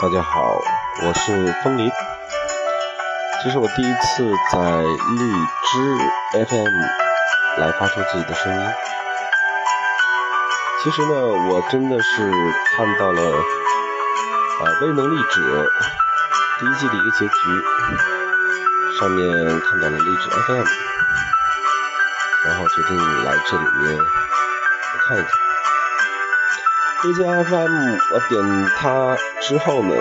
大家好，我是风林，这是我第一次在荔枝 FM 来发出自己的声音。其实呢，我真的是看到了啊《未能力者》第一季的一个结局，上面看到了荔枝 FM，然后决定来这里面看一看。荔枝 FM，我点它之后呢，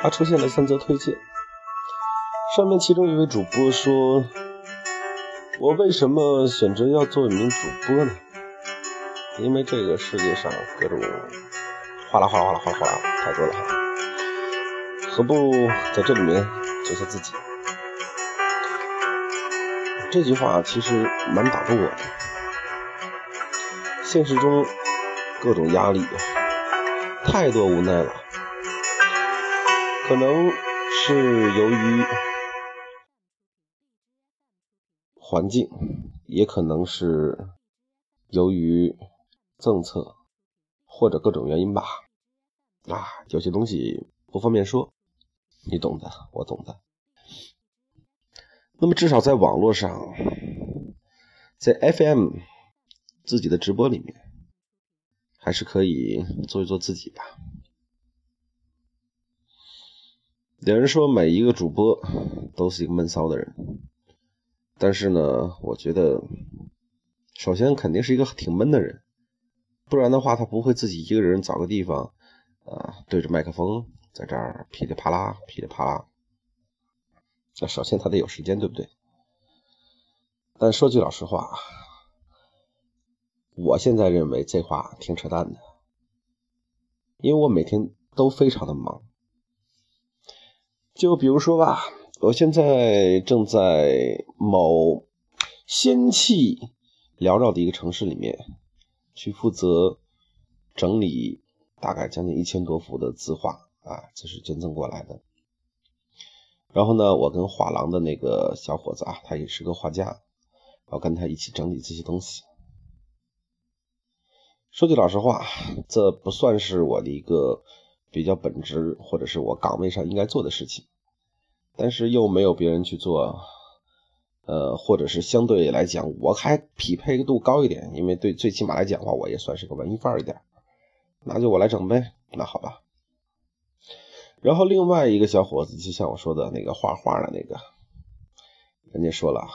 它出现了三则推荐。上面其中一位主播说：“我为什么选择要做一名主播呢？因为这个世界上各种哗啦哗啦哗啦哗啦哗啦太多了，何不在这里面做下自己？”这句话其实蛮打动我的。现实中。各种压力，太多无奈了。可能是由于环境，也可能是由于政策，或者各种原因吧。啊，有些东西不方便说，你懂的，我懂的。那么至少在网络上，在 FM 自己的直播里面。还是可以做一做自己吧。有人说每一个主播都是一个闷骚的人，但是呢，我觉得首先肯定是一个挺闷的人，不然的话他不会自己一个人找个地方啊，对着麦克风在这儿噼里啪啦噼里啪啦。那首先他得有时间，对不对？但说句老实话。我现在认为这话挺扯淡的，因为我每天都非常的忙。就比如说吧，我现在正在某仙气缭绕的一个城市里面，去负责整理大概将近一千多幅的字画啊，这是捐赠过来的。然后呢，我跟画廊的那个小伙子啊，他也是个画家，我跟他一起整理这些东西。说句老实话，这不算是我的一个比较本职或者是我岗位上应该做的事情，但是又没有别人去做，呃，或者是相对来讲我还匹配度高一点，因为对最起码来讲的话，我也算是个文艺范儿一点，那就我来整呗，那好吧。然后另外一个小伙子，就像我说的那个画画的那个，人家说了，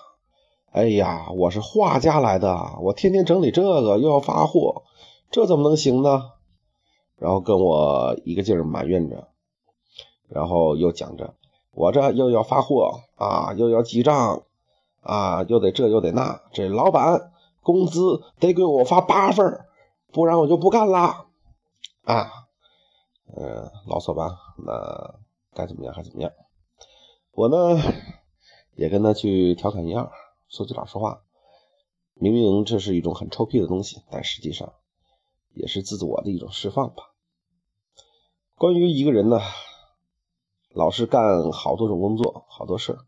哎呀，我是画家来的，我天天整理这个又要发货。这怎么能行呢？然后跟我一个劲儿埋怨着，然后又讲着，我这又要发货啊，又要记账啊，又得这又得那，这老板工资得给我发八份，不然我就不干了啊。嗯，牢骚吧，那该怎么样还怎么样。我呢也跟他去调侃一样，说句老实话，明明这是一种很臭屁的东西，但实际上。也是自我的一种释放吧。关于一个人呢，老是干好多种工作，好多事儿。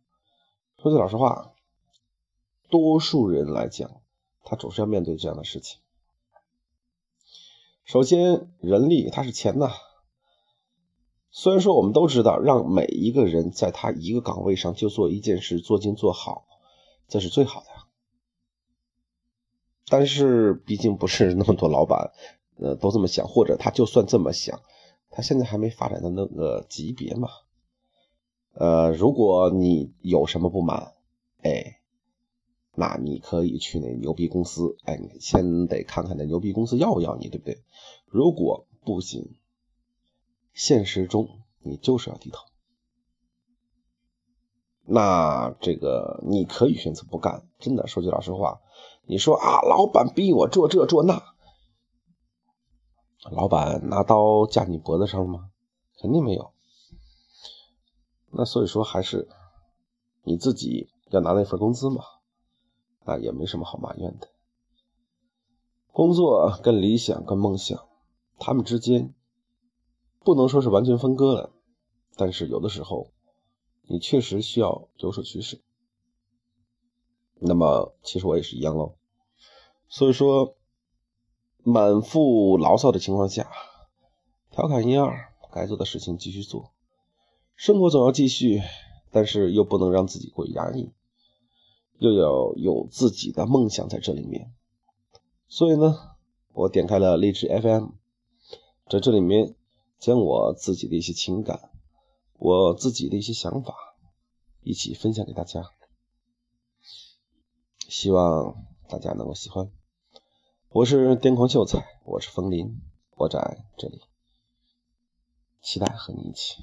说句老实话，多数人来讲，他总是要面对这样的事情。首先，人力它是钱呐。虽然说我们都知道，让每一个人在他一个岗位上就做一件事，做精做好，这是最好的。但是，毕竟不是那么多老板。呃，都这么想，或者他就算这么想，他现在还没发展到那个级别嘛。呃，如果你有什么不满，哎，那你可以去那牛逼公司，哎，你先得看看那牛逼公司要不要你，对不对？如果不行，现实中你就是要低头。那这个你可以选择不干，真的说句老实话，你说啊，老板逼我做这做那。老板拿刀架你脖子上了吗？肯定没有。那所以说还是你自己要拿那份工资嘛，那也没什么好埋怨的。工作跟理想跟梦想，他们之间不能说是完全分割的，但是有的时候你确实需要有所取舍。那么其实我也是一样喽，所以说。满腹牢骚的情况下，调侃一二，该做的事情继续做，生活总要继续，但是又不能让自己过于压抑，又要有自己的梦想在这里面。所以呢，我点开了励志 FM，在这里面将我自己的一些情感，我自己的一些想法一起分享给大家，希望大家能够喜欢。我是癫狂秀才，我是风林，我在这里，期待和你一起。